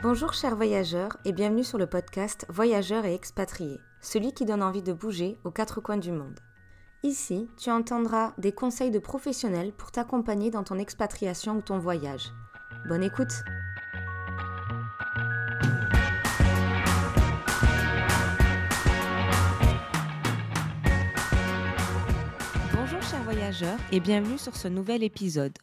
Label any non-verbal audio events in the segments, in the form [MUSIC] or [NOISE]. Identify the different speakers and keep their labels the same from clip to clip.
Speaker 1: Bonjour chers voyageurs et bienvenue sur le podcast Voyageurs et expatriés, celui qui donne envie de bouger aux quatre coins du monde. Ici, tu entendras des conseils de professionnels pour t'accompagner dans ton expatriation ou ton voyage. Bonne écoute Bonjour chers voyageurs et bienvenue sur ce nouvel épisode.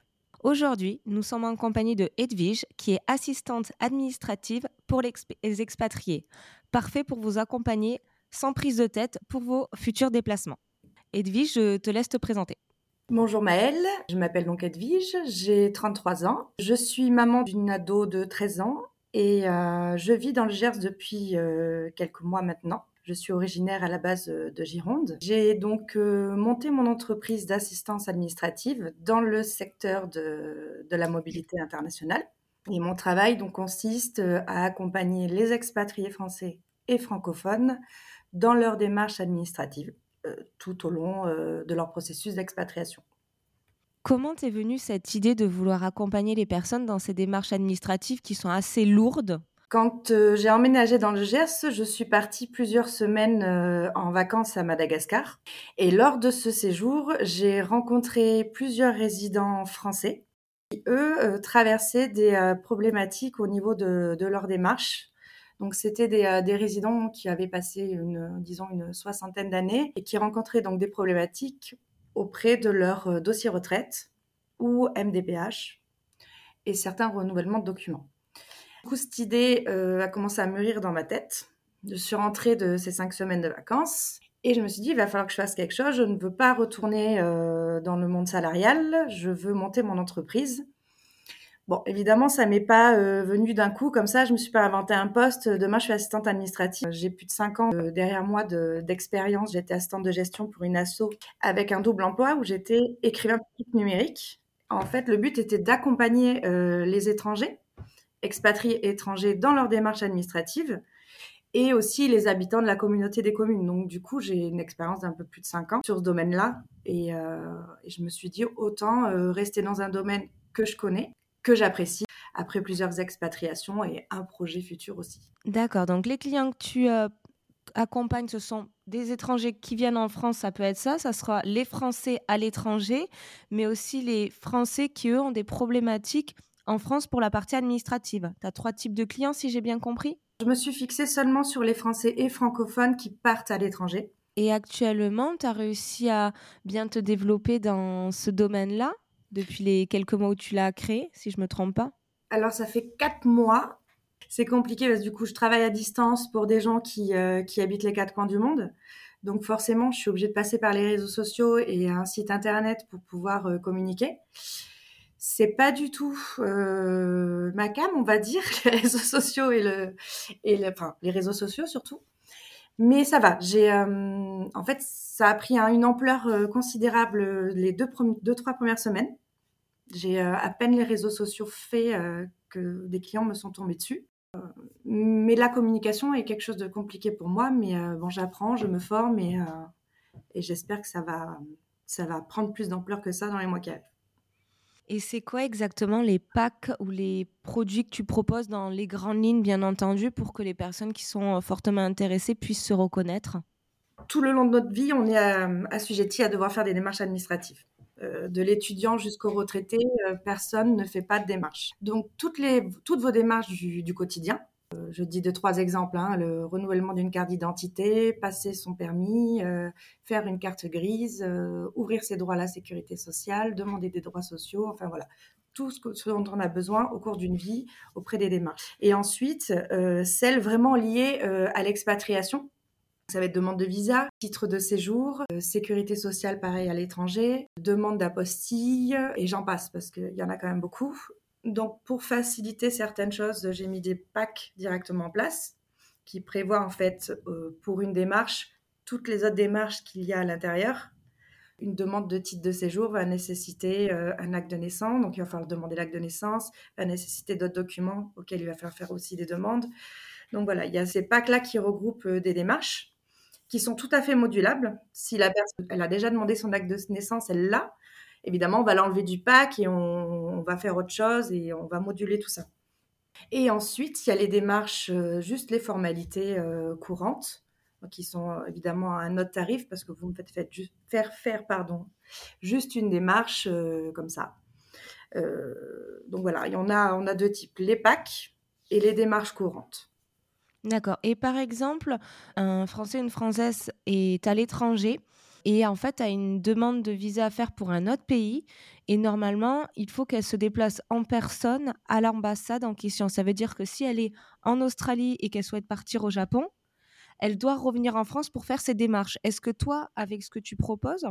Speaker 1: Aujourd'hui, nous sommes en compagnie de Edwige, qui est assistante administrative pour les expatriés. Parfait pour vous accompagner sans prise de tête pour vos futurs déplacements. Edwige, je te laisse te présenter.
Speaker 2: Bonjour Maëlle, je m'appelle donc Edwige, j'ai 33 ans. Je suis maman d'une ado de 13 ans et euh, je vis dans le Gers depuis euh, quelques mois maintenant. Je suis originaire à la base euh, de Gironde. J'ai donc euh, monté mon entreprise d'assistance administrative dans le secteur de, la mobilité internationale. Et mon travail donc consiste euh, à accompagner les expatriés français et francophones dans leur démarche administrative tout au long de leur processus d'expatriation.
Speaker 1: Comment t'es venue cette idée de vouloir accompagner les personnes dans ces démarches administratives qui sont assez lourdes?
Speaker 2: Quand euh, j'ai emménagé dans le Gers, je suis partie plusieurs semaines euh, en vacances à Madagascar. Et lors de ce séjour, j'ai rencontré plusieurs résidents français qui, eux, euh, traversaient des problématiques au niveau de, leur démarche. Donc, c'était des, résidents qui avaient passé, disons, une soixantaine d'années et qui rencontraient donc des problématiques auprès de leur dossier retraite ou MDPH et certains renouvellements de documents. Du coup, cette idée euh, a commencé à mûrir dans ma tête. Je suis rentrée de ces cinq semaines de vacances et je me suis dit, il va falloir que je fasse quelque chose. Je ne veux pas retourner euh, dans le monde salarial. Je veux monter mon entreprise. Bon, évidemment, ça m'est pas euh, venu d'un coup comme ça. Je me suis pas inventé un poste. Demain, je suis assistante administrative. J'ai plus de cinq ans derrière moi d'expérience. j'étais assistante de gestion pour une asso avec un double emploi où j'étais écrivain numérique. En fait, le but était d'accompagner les étrangers expatriés étrangers dans leur démarche administrative et aussi les habitants de la communauté des communes. Donc du coup, j'ai une expérience d'un peu plus de 5 ans sur ce domaine-là et, euh, je me suis dit autant euh, rester dans un domaine que je connais, que j'apprécie après plusieurs expatriations et un projet futur aussi.
Speaker 1: D'accord, donc les clients que tu euh, accompagnes, ce sont des étrangers qui viennent en France, ça peut être ça, ça sera les Français à l'étranger, mais aussi les Français qui, eux, ont des problématiques en France pour la partie administrative. Tu as trois types de clients, si j'ai bien compris?
Speaker 2: Je me suis fixée seulement sur les Français et francophones qui partent à l'étranger.
Speaker 1: Et actuellement, tu as réussi à bien te développer dans ce domaine-là depuis les quelques mois où tu l'as créé, si je ne me trompe pas?
Speaker 2: Alors, ça fait quatre mois. C'est compliqué parce que du coup, je travaille à distance pour des gens qui, euh, qui habitent les quatre coins du monde. Donc forcément, je suis obligée de passer par les réseaux sociaux et un site internet pour pouvoir euh, communiquer c'est pas du tout euh, ma cam, on va dire, [LAUGHS] les réseaux sociaux et les réseaux sociaux surtout. Mais ça va. Euh, en fait, ça a pris une ampleur euh, considérable les deux, trois premières semaines. J'ai à peine les réseaux sociaux faits que des clients me sont tombés dessus. mais la communication est quelque chose de compliqué pour moi. Mais bon, j'apprends, je me forme et, j'espère que ça va, ça va prendre plus d'ampleur que ça dans les mois qui arrivent.
Speaker 1: Et c'est quoi exactement les packs ou les produits que tu proposes dans les grandes lignes, bien entendu, pour que les personnes qui sont euh, fortement intéressées puissent se reconnaître?
Speaker 2: Tout le long de notre vie, on est euh, assujetti à devoir faire des démarches administratives. Euh, de l'étudiant jusqu'au retraité, personne ne fait pas de démarches. Donc toutes, les, toutes vos démarches du quotidien, je dis deux, trois exemples. Hein, le renouvellement d'une carte d'identité, passer son permis, euh, faire une carte grise, euh, ouvrir ses droits à la sécurité sociale, demander des droits sociaux, enfin voilà. Tout ce, dont on a besoin au cours d'une vie auprès des démarches. Et ensuite, celles vraiment liées à l'expatriation. Ça va être demande de visa, titre de séjour, sécurité sociale pareil à l'étranger, demande d'apostille, et j'en passe parce qu'il y en a quand même beaucoup. Donc, pour faciliter certaines choses, j'ai mis des packs directement en place qui prévoient en fait euh, pour une démarche toutes les autres démarches qu'il y a à l'intérieur. Une demande de titre de séjour va nécessiter euh, un acte de naissance, donc il va falloir demander l'acte de naissance, va nécessiter d'autres documents auxquels il va falloir faire aussi des demandes. Donc voilà, il y a ces packs-là qui regroupent euh, des démarches qui sont tout à fait modulables. Si la personne elle a déjà demandé son acte de naissance, elle l'a évidemment, on va l'enlever du pack et on, va faire autre chose et on va moduler tout ça. Et ensuite, il y a les démarches, juste les formalités courantes, qui sont évidemment à un autre tarif parce que vous me faites, faire faire pardon, juste une démarche comme ça. donc voilà, en a, on a deux types, les PAC et les démarches courantes.
Speaker 1: D'accord. Et par exemple, un Français une Française est à l'étranger et en fait a une demande de visa à faire pour un autre pays. Et normalement, il faut qu'elle se déplace en personne à l'ambassade en question. Ça veut dire que si elle est en Australie et qu'elle souhaite partir au Japon, elle doit revenir en France pour faire ses démarches. Est-ce que toi, avec ce que tu proposes,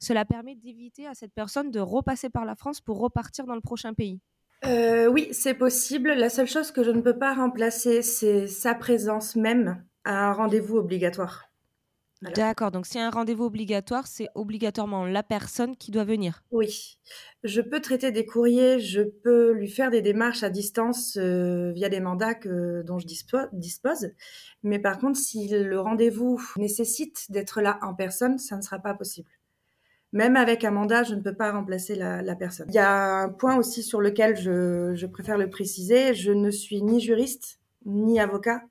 Speaker 1: cela permet d'éviter à cette personne de repasser par la France pour repartir dans le prochain pays?
Speaker 2: Euh, oui, c'est possible. La seule chose que je ne peux pas remplacer, c'est sa présence même à un rendez-vous obligatoire.
Speaker 1: D'accord, donc si un rendez-vous obligatoire, c'est obligatoirement la personne qui doit venir.
Speaker 2: Oui, je peux traiter des courriers, je peux lui faire des démarches à distance euh, via des mandats dont je dispose, mais par contre, si le rendez-vous nécessite d'être là en personne, ça ne sera pas possible. Même avec un mandat, je ne peux pas remplacer la, personne. Il y a un point aussi sur lequel je, préfère le préciser. Je ne suis ni juriste, ni avocat,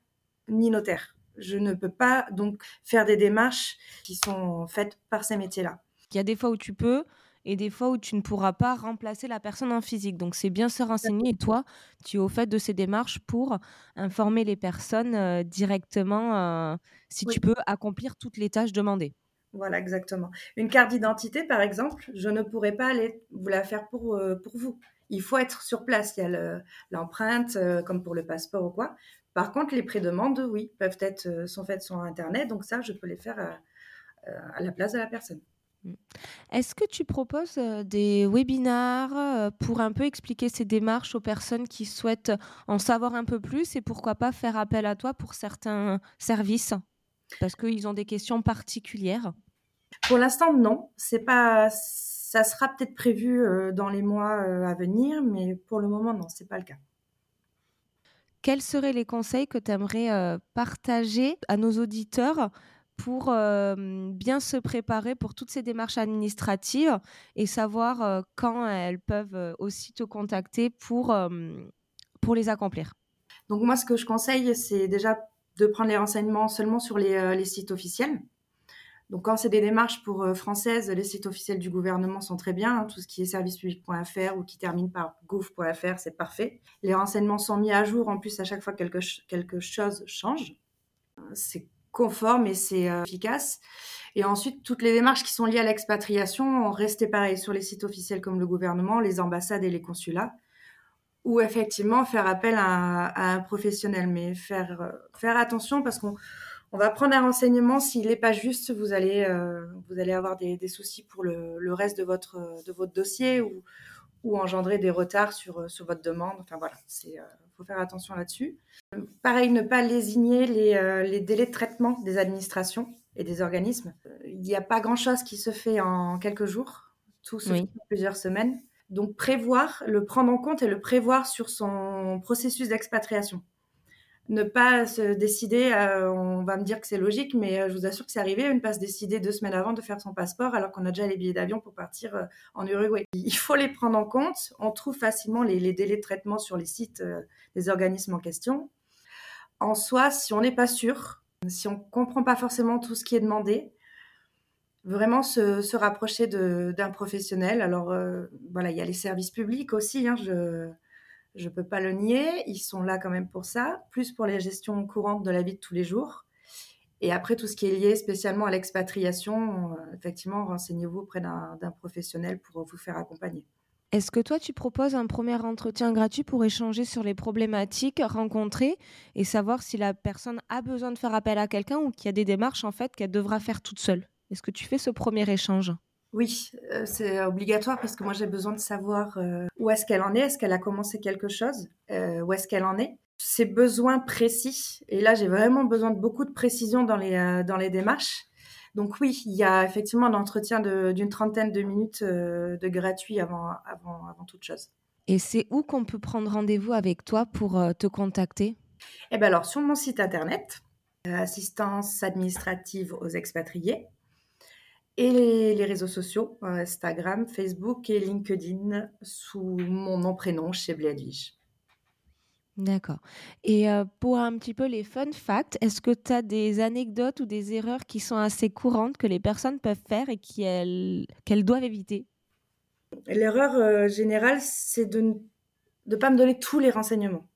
Speaker 2: ni notaire. Je ne peux pas donc faire des démarches qui sont faites par ces métiers-là.
Speaker 1: Il y a des fois où tu peux et des fois où tu ne pourras pas remplacer la personne en physique. Donc c'est bien se renseigner. Et toi, tu es au fait de ces démarches pour informer les personnes euh, directement euh, si tu peux accomplir toutes les tâches demandées.
Speaker 2: Voilà, exactement. Une carte d'identité, par exemple, je ne pourrais pas aller vous la faire pour, euh, pour vous. Il faut être sur place. Il y a l'empreinte, comme pour le passeport ou quoi. Par contre, les prédemandes, oui, peuvent être euh, sont faites sur Internet. Donc ça, je peux les faire à, la place de la personne.
Speaker 1: Mmh. Est-ce que tu proposes des webinars pour un peu expliquer ces démarches aux personnes qui souhaitent en savoir un peu plus et pourquoi pas faire appel à toi pour certains services? Parce qu'ils ont des questions particulières
Speaker 2: pour l'instant, non. C'est pas. Ça sera peut-être prévu euh, dans les mois euh, à venir, mais pour le moment, non, c'est pas le cas.
Speaker 1: Quels seraient les conseils que tu aimerais euh, partager à nos auditeurs pour bien se préparer pour toutes ces démarches administratives et savoir quand elles peuvent aussi te contacter pour, pour les accomplir?
Speaker 2: Donc moi, ce que je conseille, c'est déjà de prendre les renseignements seulement sur les sites officiels. Donc, quand c'est des démarches pour euh, françaises, les sites officiels du gouvernement sont très bien. Hein. tout ce qui est servicepublic.fr ou qui termine par gouv.fr, c'est parfait. Les renseignements sont mis à jour. En plus, à chaque fois, quelque, quelque chose change. C'est conforme et c'est euh, efficace. Et ensuite, toutes les démarches qui sont liées à l'expatriation ont resté pareil sur les sites officiels comme le gouvernement, les ambassades et les consulats. Ou effectivement, faire appel à, à un professionnel. Mais faire, euh, faire attention parce qu'on on va prendre un renseignement. S'il n'est pas juste, vous allez, euh, vous allez avoir des, soucis pour le, reste de votre, de votre dossier ou, ou engendrer des retards sur, sur votre demande. Enfin voilà, il euh, faut faire attention là-dessus. Pareil, ne pas lésigner les, euh, les, délais de traitement des administrations et des organismes. Il n'y a pas grand-chose qui se fait en quelques jours. Tout se fait en plusieurs semaines. Donc prévoir, le prendre en compte et le prévoir sur son processus d'expatriation ne pas se décider, euh, on va me dire que c'est logique, mais euh, je vous assure que c'est arrivé, ne pas se décider deux semaines avant de faire son passeport alors qu'on a déjà les billets d'avion pour partir euh, en Uruguay. Il faut les prendre en compte. On trouve facilement les, délais de traitement sur les sites des organismes en question. En soi, si on n'est pas sûr, si on ne comprend pas forcément tout ce qui est demandé, vraiment se, rapprocher d'un professionnel. Alors voilà, il y a les services publics aussi. Hein, je peux pas le nier, ils sont là quand même pour ça, plus pour les gestions courantes de la vie de tous les jours. Et après, tout ce qui est lié spécialement à l'expatriation, euh, effectivement, renseignez-vous auprès d'un professionnel pour vous faire accompagner.
Speaker 1: Est-ce que toi, tu proposes un premier entretien gratuit pour échanger sur les problématiques rencontrées et savoir si la personne a besoin de faire appel à quelqu'un ou qu'il y a des démarches en fait qu'elle devra faire toute seule? Est-ce que tu fais ce premier échange?
Speaker 2: Oui, euh, c'est obligatoire parce que moi j'ai besoin de savoir euh, où est-ce qu'elle en est, est-ce qu'elle a commencé quelque chose, euh, où est-ce qu'elle en est? Ses besoins précis, et là j'ai vraiment besoin de beaucoup de précision dans les, dans les démarches. Donc oui, il y a effectivement un entretien d'une trentaine de minutes de gratuit avant, avant, avant toute chose.
Speaker 1: Et c'est où qu'on peut prendre rendez-vous avec toi pour te contacter?
Speaker 2: Eh bien alors sur mon site internet, assistance administrative aux expatriés, et les, réseaux sociaux, euh, Instagram, Facebook et LinkedIn sous mon nom prénom chez Edwige.
Speaker 1: D'accord. Et pour un petit peu les fun facts, est-ce que tu as des anecdotes ou des erreurs qui sont assez courantes que les personnes peuvent faire et qu'elles doivent éviter?
Speaker 2: L'erreur, générale, c'est de ne pas me donner tous les renseignements,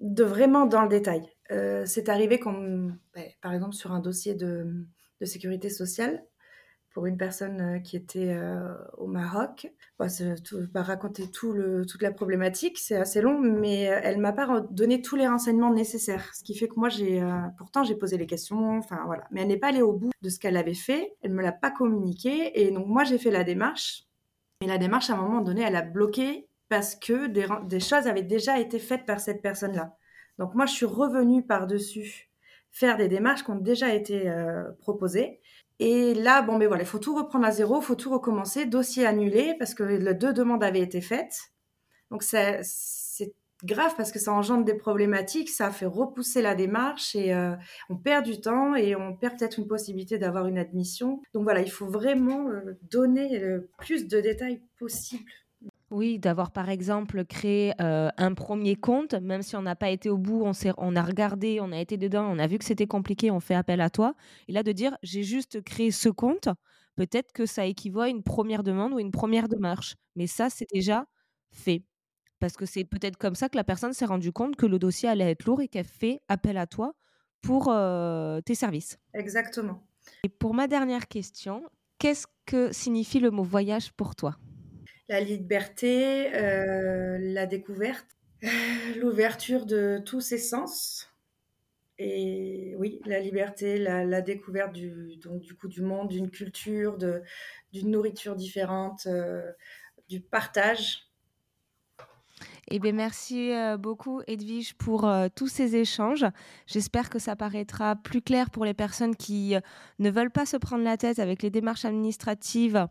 Speaker 2: de vraiment dans le détail. c'est arrivé qu'on par exemple sur un dossier de de sécurité sociale, pour une personne euh, qui était euh, au Maroc. Bah, tout, va raconter tout le, toute la problématique, c'est assez long, mais euh, elle m'a pas donné tous les renseignements nécessaires. Ce qui fait que moi, j'ai, pourtant, j'ai posé les questions, enfin voilà. Mais elle n'est pas allée au bout de ce qu'elle avait fait, elle me l'a pas communiqué, et donc moi, j'ai fait la démarche. Et la démarche, à un moment donné, elle a bloqué parce que des, des choses avaient déjà été faites par cette personne-là. Donc moi, je suis revenue par-dessus faire des démarches qui ont déjà été proposées. Et là, bon, mais voilà, il faut tout reprendre à zéro, il faut tout recommencer, dossier annulé parce que les deux demandes avaient été faites. Donc c'est grave parce que ça engendre des problématiques, ça fait repousser la démarche et euh, on perd du temps et on perd peut-être une possibilité d'avoir une admission. Donc voilà, il faut vraiment euh, donner le plus de détails possible
Speaker 1: oui, d'avoir par exemple créé un premier compte, même si on n'a pas été au bout, on, on a regardé, on a été dedans, on a vu que c'était compliqué, on fait appel à toi. Et là, de dire j'ai juste créé ce compte, peut-être que ça équivaut à une première demande ou une première démarche. Mais ça, c'est déjà fait. Parce que c'est peut-être comme ça que la personne s'est rendue compte que le dossier allait être lourd et qu'elle fait appel à toi pour tes services.
Speaker 2: Exactement.
Speaker 1: Et pour ma dernière question, qu'est-ce que signifie le mot voyage pour toi?
Speaker 2: La liberté, euh, la découverte, l'ouverture de tous ses sens. Et oui, la liberté, la, découverte du, donc, du coup du monde, d'une culture, d'une nourriture différente, euh, du partage.
Speaker 1: Eh bien, merci euh, beaucoup, Edwige, pour tous ces échanges. J'espère que ça paraîtra plus clair pour les personnes qui ne veulent pas se prendre la tête avec les démarches administratives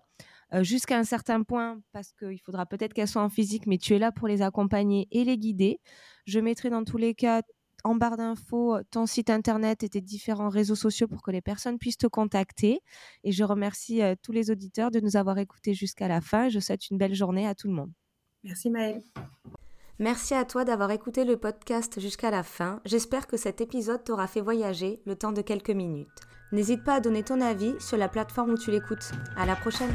Speaker 1: euh, jusqu'à un certain point, parce qu'il faudra peut-être qu'elles soient en physique, mais tu es là pour les accompagner et les guider. Je mettrai dans tous les cas en barre d'infos ton site internet et tes différents réseaux sociaux pour que les personnes puissent te contacter. Et je remercie euh, tous les auditeurs de nous avoir écoutés jusqu'à la fin. Je souhaite une belle journée à tout le monde.
Speaker 2: Merci Maëlle.
Speaker 1: Merci à toi d'avoir écouté le podcast jusqu'à la fin. J'espère que cet épisode t'aura fait voyager le temps de quelques minutes. N'hésite pas à donner ton avis sur la plateforme où tu l'écoutes. À la prochaine!